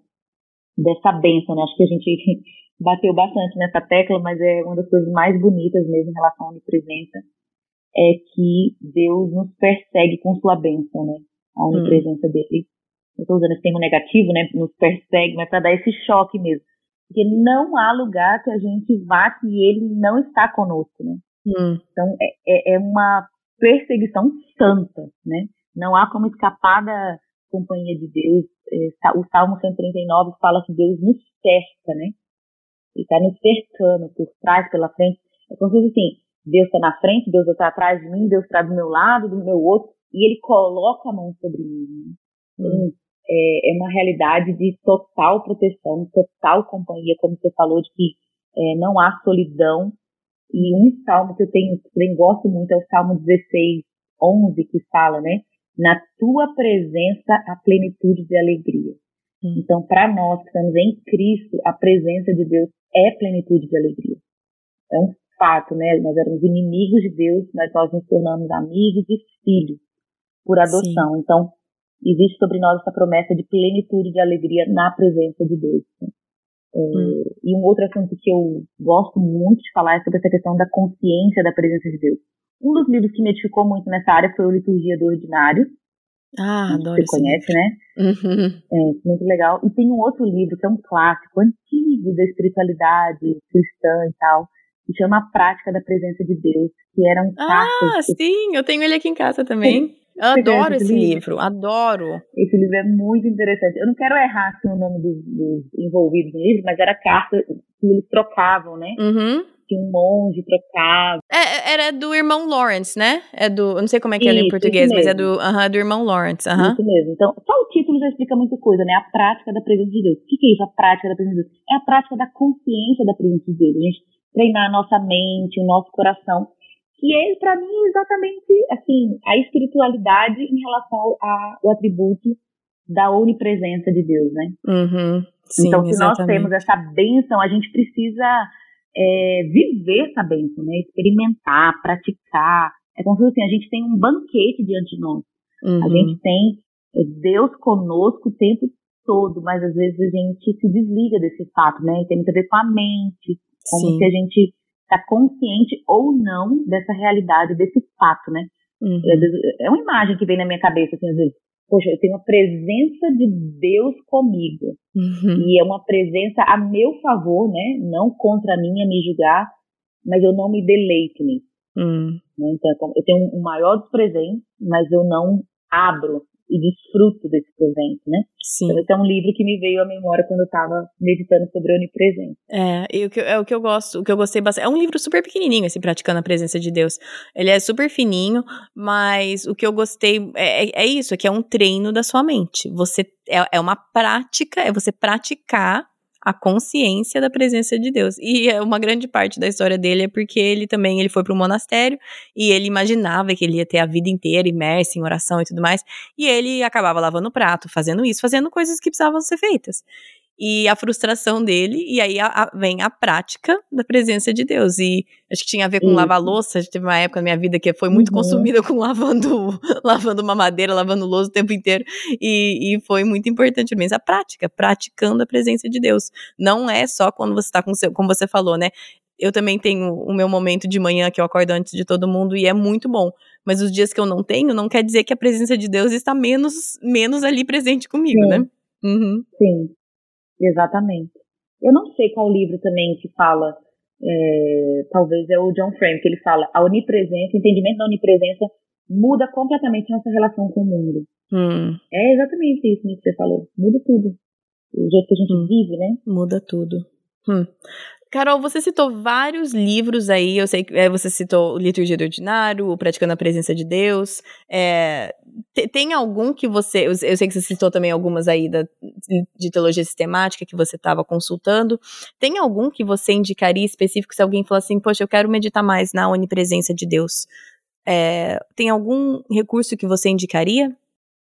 B: dessa bênção, né? Acho que a gente bateu bastante nessa tecla, mas é uma das coisas mais bonitas mesmo em relação à onipresença, é que Deus nos persegue com sua bênção, né? A onipresença hum. dele. Eu estou usando esse termo negativo, né? Nos persegue, mas para dar esse choque mesmo. Porque não há lugar que a gente vá que ele não está conosco, né? Hum. Então, é, é, é uma perseguição santa, né? Não há como escapar da companhia de Deus. É, o Salmo 139 fala que Deus nos cerca, né? Ele está nos cercando por trás, pela frente. É como se assim, Deus está na frente, Deus está atrás de mim, Deus está do meu lado, do meu outro, e Ele coloca a mão sobre mim. Né? Então, é, é, uma realidade de total proteção, total companhia, como você falou, de que é, não há solidão. E um salmo que eu tenho, que eu gosto muito, é o Salmo 16, 11, que fala, né? Na tua presença a plenitude de alegria. Hum. Então, para nós que estamos em Cristo, a presença de Deus é plenitude de alegria. Então, fato, né? Nós éramos inimigos de Deus, mas nós nos tornamos amigos e filhos por adoção. Sim. Então, existe sobre nós essa promessa de plenitude de alegria na presença de Deus. Né? É, hum. E um outro assunto que eu gosto muito de falar é sobre essa questão da consciência da presença de Deus. Um dos livros que me edificou muito nessa área foi o Liturgia do Ordinário.
A: Ah, adoro.
B: Você conhece, né?
A: Uhum.
B: É, muito legal. E tem um outro livro que é um clássico, antigo da espiritualidade cristã e tal, que chama A Prática da Presença de Deus, que era um
A: Ah, sim, eu tenho ele aqui em casa também. Eu adoro esse livro? livro? adoro.
B: Esse livro é muito interessante. Eu não quero errar assim, o nome dos, dos envolvidos no livro, mas era carta que eles trocavam, né?
A: Uhum
B: que um monge trocava.
A: É, era do irmão Lawrence, né? É do, eu não sei como é que isso, é em português, mas é do, uh -huh, do irmão Lawrence. Uh -huh.
B: Isso mesmo. Então, só o título já explica muita coisa, né? A prática da presença de Deus. O que, que é isso, a prática da presença de Deus? É a prática da consciência da presença de Deus. A gente treinar a nossa mente, o nosso coração. Que é, para mim, exatamente, assim, a espiritualidade em relação ao atributo da onipresença de Deus, né?
A: Uhum. Sim,
B: então, se
A: exatamente.
B: nós temos essa bênção, a gente precisa é, viver essa bênção, né? Experimentar, praticar. É como se assim, a gente tem um banquete diante de nós.
A: Uhum.
B: A gente tem é, Deus conosco o tempo todo, mas às vezes a gente se desliga desse fato, né? Tem muito a ver com a mente, como Sim. se a gente está consciente ou não dessa realidade, desse fato, né?
A: Uhum.
B: É uma imagem que vem na minha cabeça, assim, às vezes, poxa, eu tenho a presença de Deus comigo.
A: Uhum.
B: E é uma presença a meu favor, né? Não contra mim, a me julgar, mas eu não me deleito nisso.
A: Uhum.
B: Então, eu tenho um maior dos presentes, mas eu não abro e desfruto desse presente, né?
A: Sim.
B: Então, esse é um livro que me veio à memória quando eu estava meditando sobre o onipresente.
A: É, e o que, é o que eu gosto, o que eu gostei bastante. É um livro super pequenininho, assim, praticando a presença de Deus. Ele é super fininho, mas o que eu gostei é, é, é isso, é que é um treino da sua mente. Você é, é uma prática, é você praticar a consciência da presença de Deus. E é uma grande parte da história dele é porque ele também ele foi para um monastério e ele imaginava que ele ia ter a vida inteira imerso em oração e tudo mais, e ele acabava lavando prato, fazendo isso, fazendo coisas que precisavam ser feitas e a frustração dele, e aí a, a, vem a prática da presença de Deus. E acho que tinha a ver com lavar louça. Teve uma época na minha vida que foi muito uhum. consumida com lavando, lavando uma madeira, lavando louça o tempo inteiro. E, e foi muito importante mesmo a prática, praticando a presença de Deus. Não é só quando você está com seu, como você falou, né? Eu também tenho o meu momento de manhã que eu acordo antes de todo mundo e é muito bom. Mas os dias que eu não tenho, não quer dizer que a presença de Deus está menos, menos ali presente comigo,
B: Sim.
A: né? Uhum.
B: Sim. Exatamente. Eu não sei qual livro também que fala, é, talvez é o John Frame, que ele fala a onipresença, o entendimento da onipresença muda completamente nossa relação com o mundo.
A: Hum.
B: É exatamente isso que você falou. Muda tudo. O jeito que a gente hum. vive, né?
A: Muda tudo. Hum. Carol, você citou vários livros aí, eu sei que é, você citou Liturgia do Ordinário, o Praticando a Presença de Deus. É, tem algum que você. Eu, eu, sei que você citou também algumas aí da, de teologia sistemática que você estava consultando. Tem algum que você indicaria específico se alguém falar assim, poxa, eu quero meditar mais na onipresença de Deus? É, tem algum recurso que você indicaria?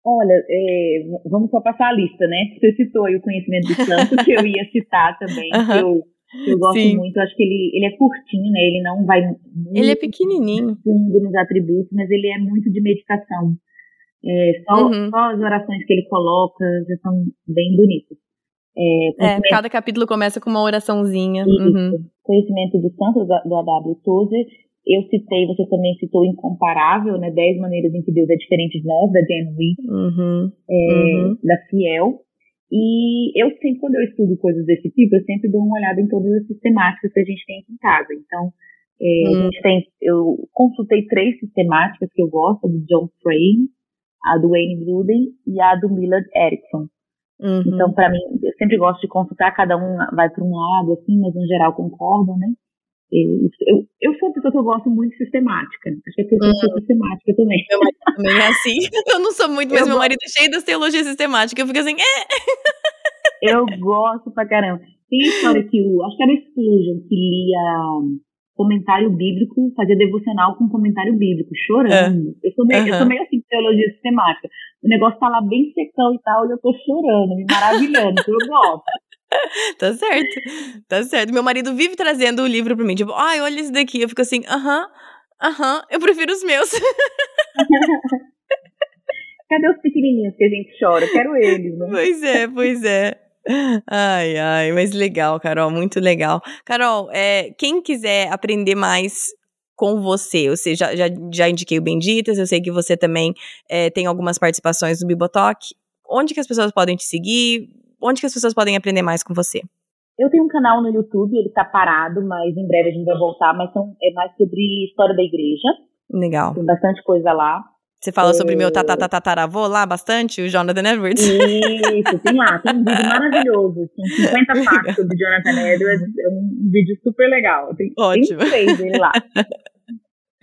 B: Olha, é, vamos só passar a lista, né? Você citou aí o conhecimento do santo, que eu ia citar também, uhum. que eu eu gosto Sim. muito, acho que ele, ele é curtinho, né? Ele não vai muito
A: Ele é pequenininho.
B: fundo nos atributos, mas ele é muito de meditação. É, só,
A: Uhum.
B: só as orações que ele coloca já são bem bonitas. É,
A: É, cada capítulo começa com uma oraçãozinha. Uhum.
B: conhecimento do santo do, do A.W. Tozer. Eu citei, você também citou Incomparável, né? Dez maneiras em que Deus é diferente de nós, da Jan
A: Uhum.
B: é,
A: Uhum.
B: da Fiel. E eu sempre, quando eu estudo coisas desse tipo, eu sempre dou uma olhada em todas as sistemáticas que a gente tem aqui em casa. Então, é,
A: Hum.
B: a gente tem, eu consultei três sistemáticas que eu gosto, a do John Frame, a do Wayne Gruden e a do Millard Erickson.
A: Uhum.
B: Então, para mim, eu sempre gosto de consultar, cada um vai para um lado, assim, mas no geral concordam, né? Eu, eu, eu sou uma pessoa que eu gosto muito de sistemática. Acho que é porque eu sou sistemática também.
A: Meu marido também é assim. Eu não sou muito, mas
B: Eu
A: meu
B: gosto.
A: marido é cheio das teologias sistemáticas. Eu fico assim, é.
B: Eu gosto pra caramba. Tem história que o. Acho que era Spurgeon que lia comentário bíblico, fazia devocional com comentário bíblico, chorando. Eu, sou meio, eu
A: Aham.
B: sou meio assim de teologia sistemática. O negócio tá lá bem secão e tal, e eu tô chorando, me maravilhando, eu gosto.
A: Tá certo. Tá certo. Meu marido vive trazendo o livro pra mim. Tipo, ai, olha esse daqui. Eu fico assim, aham, aham, eu prefiro os meus.
B: Cadê os pequenininhos que a gente chora? Quero eles, né?
A: Pois é, pois é. Ai, ai, mas legal, Carol, muito legal. Carol, é, quem quiser aprender mais com você, eu sei, já, já, já indiquei o Benditas, eu sei que você também é, tem algumas participações no Bibotalk. Onde que as pessoas podem te seguir? Onde que as pessoas podem aprender mais com você?
B: Eu tenho um canal no YouTube, ele tá parado, mas em breve a gente vai voltar, mas são, é mais sobre história da igreja.
A: Legal.
B: Tem bastante coisa lá.
A: Você fala é... sobre meu tatatataravô lá bastante, o Jonathan Edwards?
B: Isso, tem lá, tem um vídeo maravilhoso, tem 50 passos do Jonathan Edwards, é um vídeo super legal. Tem, Ótimo. Tem três dele lá.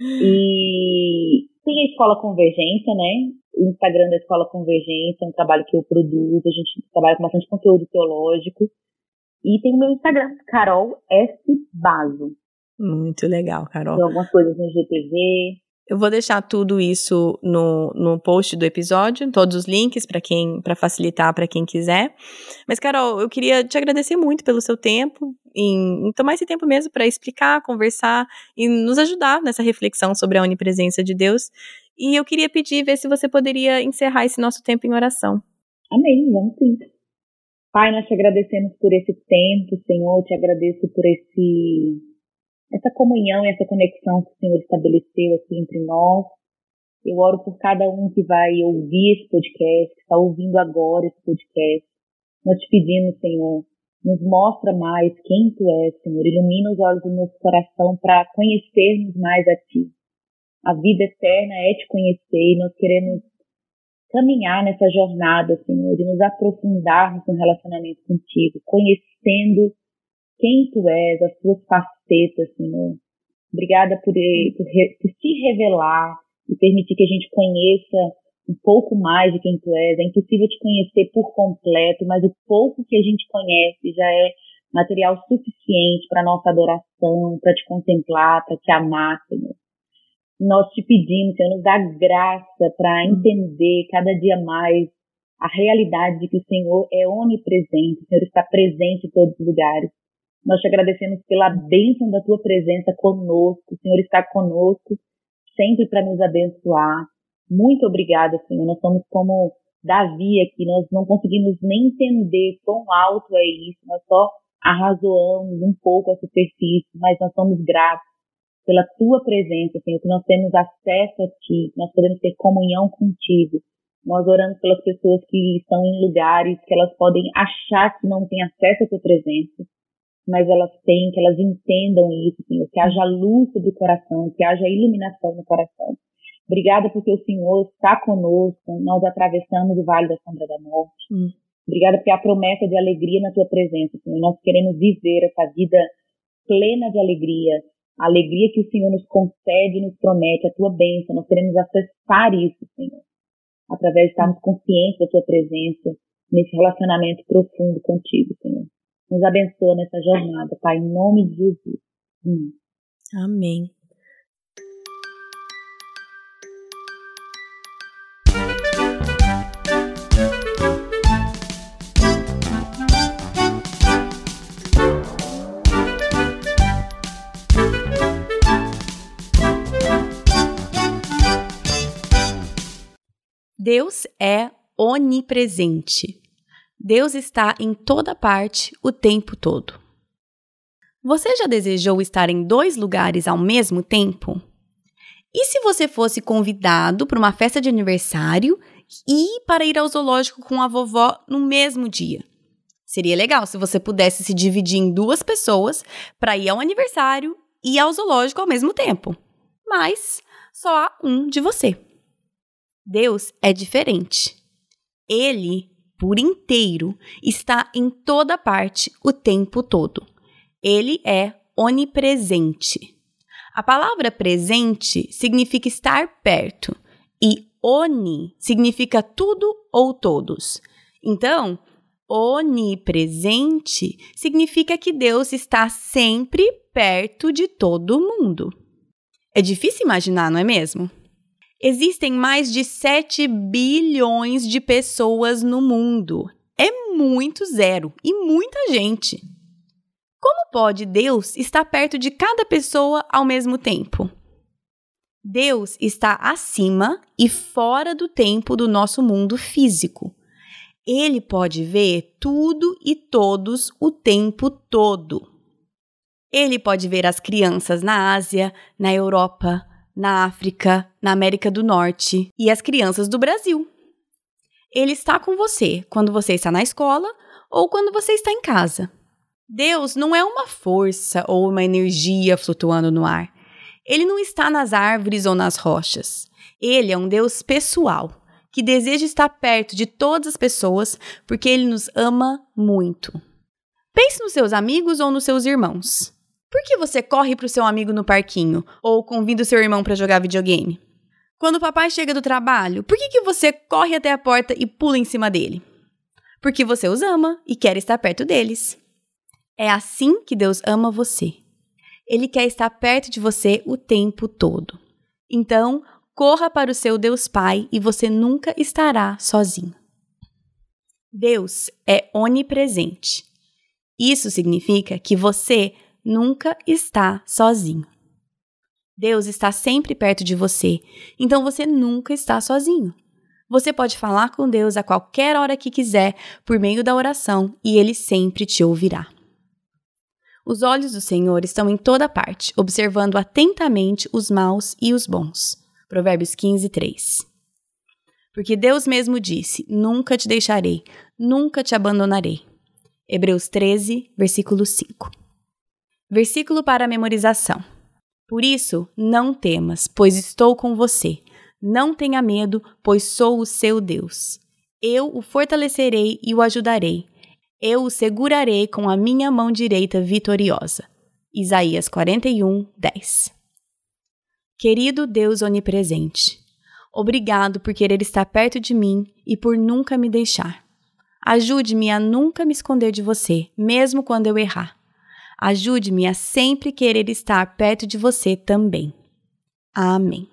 B: E tem a Escola Convergência, né? O Instagram da Escola Convergência, é um trabalho que eu produzo, a gente trabalha com bastante conteúdo teológico. E tem o meu Instagram, Carol S. Baso.
A: Muito legal, Carol.
B: Tem algumas coisas no GTV.
A: Eu vou deixar tudo isso no, no post do episódio, todos os links para quem para facilitar para quem quiser. Mas Carol, eu queria te agradecer muito pelo seu tempo em, em tomar esse tempo mesmo para explicar, conversar e nos ajudar nessa reflexão sobre a onipresença de Deus. E eu queria pedir ver se você poderia encerrar esse nosso tempo em oração.
B: Amém, vamos sim. Pai, nós te agradecemos por esse tempo, Senhor, te agradeço por esse essa comunhão e essa conexão que o Senhor estabeleceu aqui entre nós. Eu oro por cada um que vai ouvir esse podcast, que está ouvindo agora esse podcast. Nós te pedimos, Senhor, nos mostra mais quem Tu és, Senhor. Ilumina os olhos do nosso coração para conhecermos mais a Ti. A vida eterna é te conhecer e nós queremos caminhar nessa jornada, Senhor, de nos aprofundarmos no relacionamento contigo, conhecendo quem tu és, as tuas facetas, Senhor. Obrigada por, eh, por, por se revelar e permitir que a gente conheça um pouco mais de quem tu és. É impossível te conhecer por completo, mas o pouco que a gente conhece já é material suficiente para nossa adoração, para te contemplar, para te amar, Senhor. Nós te pedimos, Senhor, nos dá graça para entender cada dia mais a realidade de que o Senhor é onipresente, o Senhor está presente em todos os lugares. Nós te agradecemos pela bênção da tua presença conosco. O Senhor está conosco sempre para nos abençoar. Muito obrigada, Senhor. Nós somos como Davi aqui, nós não conseguimos nem entender quão alto é isso, nós só arrazoamos um pouco a superfície, mas nós somos gratos pela tua presença, Senhor, que nós temos acesso a ti, nós podemos ter comunhão contigo. Nós oramos pelas pessoas que estão em lugares que elas podem achar que não têm acesso à tua presença mas elas têm, que elas entendam isso, Senhor, que haja luz sobre o coração, que haja iluminação no coração. Obrigada porque o Senhor está conosco, nós atravessamos o vale da sombra da morte. Hum. Obrigada porque a promessa de alegria na tua presença, Senhor. Nós queremos viver essa vida plena de alegria, a alegria que o Senhor nos concede e nos promete, a tua bênção. Nós queremos acessar isso, Senhor, através de estarmos conscientes da tua presença nesse relacionamento profundo contigo, Senhor. Nos abençoa nessa jornada, Pai, em nome de Jesus. Hum.
A: Amém. Deus é onipresente. Deus está em toda parte o tempo todo. Você já desejou estar em dois lugares ao mesmo tempo? E se você fosse convidado para uma festa de aniversário e para ir ao zoológico com a vovó no mesmo dia? Seria legal se você pudesse se dividir em duas pessoas para ir ao aniversário e ao zoológico ao mesmo tempo. Mas só há um de você. Deus é diferente. Ele por inteiro está em toda parte o tempo todo. Ele é onipresente. A palavra presente significa estar perto e oni significa tudo ou todos. Então, onipresente significa que Deus está sempre perto de todo mundo. É difícil imaginar, não é mesmo? Existem mais de 7 bilhões de pessoas no mundo. É muito zero e muita gente. Como pode Deus estar perto de cada pessoa ao mesmo tempo? Deus está acima e fora do tempo do nosso mundo físico. Ele pode ver tudo e todos o tempo todo. Ele pode ver as crianças na Ásia, na Europa, na África, na América do Norte e as crianças do Brasil. Ele está com você quando você está na escola ou quando você está em casa. Deus não é uma força ou uma energia flutuando no ar. Ele não está nas árvores ou nas rochas. Ele é um Deus pessoal, que deseja estar perto de todas as pessoas porque ele nos ama muito. Pense nos seus amigos ou nos seus irmãos. Por que você corre para o seu amigo no parquinho ou convida o seu irmão para jogar videogame? Quando o papai chega do trabalho, por que, que você corre até a porta e pula em cima dele? Porque você os ama e quer estar perto deles. É assim que Deus ama você. Ele quer estar perto de você o tempo todo. Então, corra para o seu Deus Pai e você nunca estará sozinho. Deus é onipresente. Isso significa que você nunca está sozinho. Deus está sempre perto de você, então você nunca está sozinho. Você pode falar com Deus a qualquer hora que quiser por meio da oração e ele sempre te ouvirá. Os olhos do Senhor estão em toda parte, observando atentamente os maus e os bons. Provérbios 15, 3. Porque Deus mesmo disse: Nunca te deixarei, nunca te abandonarei. Hebreus 13, versículo 5. Versículo para memorização. Por isso, não temas, pois estou com você. Não tenha medo, pois sou o seu Deus. Eu o fortalecerei e o ajudarei. Eu o segurarei com a minha mão direita vitoriosa. Isaías 41, 10. Querido Deus onipresente, obrigado por querer estar perto de mim e por nunca me deixar. Ajude-me a nunca me esconder de você, mesmo quando eu errar. Ajude-me a sempre querer estar perto de você também. Amém.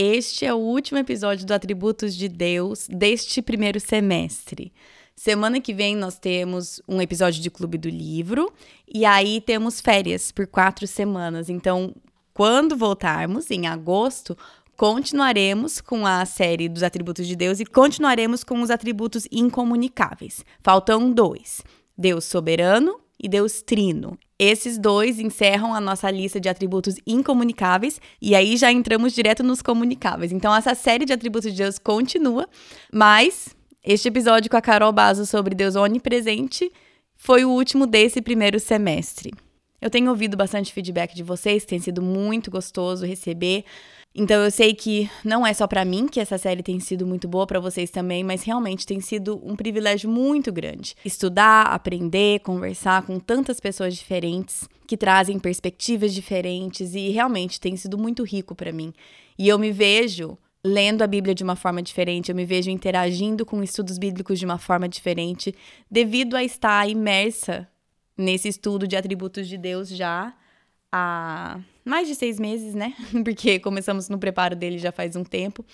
A: Este é o último episódio do Atributos de Deus deste primeiro semestre. Semana que vem nós temos um episódio de Clube do Livro e aí temos férias por quatro semanas. Então, quando voltarmos, em agosto, continuaremos com a série dos atributos de Deus e continuaremos com os atributos incomunicáveis. Faltam dois: Deus soberano e Deus trino. Esses dois encerram a nossa lista de atributos incomunicáveis e aí já entramos direto nos comunicáveis. Então essa série de atributos de Deus continua, mas este episódio com a Carol Bazo sobre Deus onipresente foi o último desse primeiro semestre. Eu tenho ouvido bastante feedback de vocês, tem sido muito gostoso receber. Então eu sei que não é só para mim que essa série tem sido muito boa para vocês também, mas realmente tem sido um privilégio muito grande estudar, aprender, conversar com tantas pessoas diferentes que trazem perspectivas diferentes e realmente tem sido muito rico para mim. E eu me vejo lendo a Bíblia de uma forma diferente, eu me vejo interagindo com estudos bíblicos de uma forma diferente, devido a estar imersa nesse estudo de atributos de Deus já há mais de seis meses, né? Porque começamos no preparo dele já faz um tempo.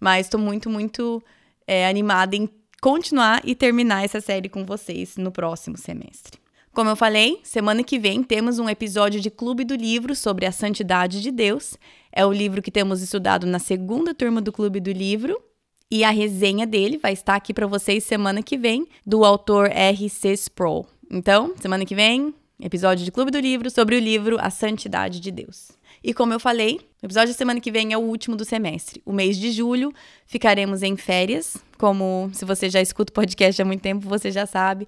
A: Mas estou muito, muito é, animada em continuar e terminar essa série com vocês no próximo semestre. Como eu falei, semana que vem temos um episódio de Clube do Livro sobre a Santidade de Deus. É o livro que temos estudado na segunda turma do Clube do Livro. E a resenha dele vai estar aqui para vocês semana que vem, do autor R.C. Sproul. Então, semana que vem, episódio de Clube do Livro sobre o livro A Santidade de Deus. E como eu falei, o episódio da semana que vem é o último do semestre. O mês de julho ficaremos em férias, como se você já escuta o podcast há muito tempo, você já sabe.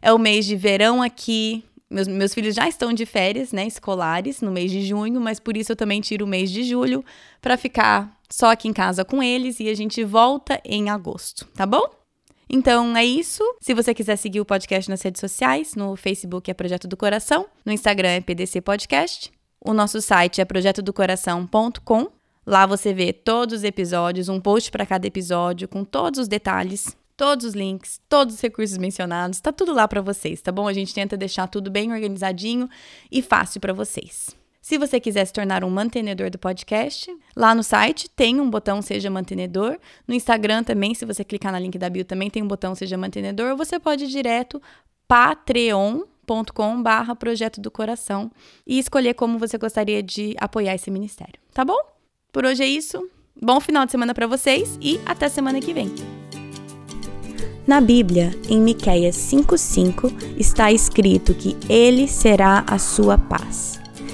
A: É o mês de verão aqui. Meus, meus filhos já estão de férias, né, escolares, no mês de junho, mas por isso eu também tiro o mês de julho para ficar só aqui em casa com eles e a gente volta em agosto, tá bom? Então é isso. Se você quiser seguir o podcast nas redes sociais, no Facebook é Projeto do Coração, no Instagram é PDC Podcast. O nosso site é projetodocoração.com. Lá você vê todos os episódios, um post para cada episódio com todos os detalhes, todos os links, todos os recursos mencionados, tá tudo lá para vocês, tá bom? A gente tenta deixar tudo bem organizadinho e fácil para vocês. Se você quiser se tornar um mantenedor do podcast, lá no site tem um botão Seja Mantenedor. No Instagram também, se você clicar na link da bio, também tem um botão Seja Mantenedor. Ou você pode ir direto patreon.com barra Projeto do Coração e escolher como você gostaria de apoiar esse ministério, tá bom? Por hoje é isso. Bom final de semana para vocês e até semana que vem. Na Bíblia, em Miqueias 5:5, está escrito que ele será a sua paz.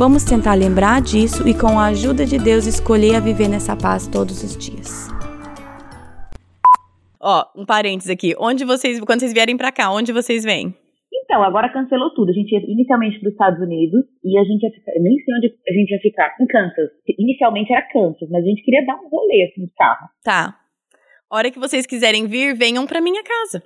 A: Vamos tentar lembrar disso e, com a ajuda de Deus, escolher a viver nessa paz todos os dias. Ó, um parênteses aqui. Onde vocês, quando vocês vierem para cá, onde vocês vêm?
B: Então, agora cancelou tudo. A gente ia inicialmente para os Estados Unidos e a gente ia ficar, eu nem sei onde a gente ia ficar, em Kansas. Inicialmente era Kansas, mas a gente queria dar um rolê assim de carro.
A: Tá. Hora que vocês quiserem vir, venham para minha casa.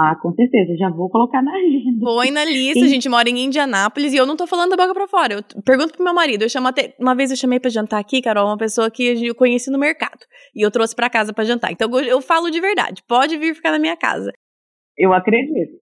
B: Ah, com certeza, já vou colocar na lista.
A: Põe na lista, Sim. a gente mora em Indianápolis e eu não tô falando da boca pra fora. Eu pergunto pro meu marido, eu chamo até, uma vez eu chamei para jantar aqui, Carol, uma pessoa que eu conheci no mercado. E eu trouxe para casa para jantar. Então eu falo de verdade, pode vir ficar na minha casa.
B: Eu acredito.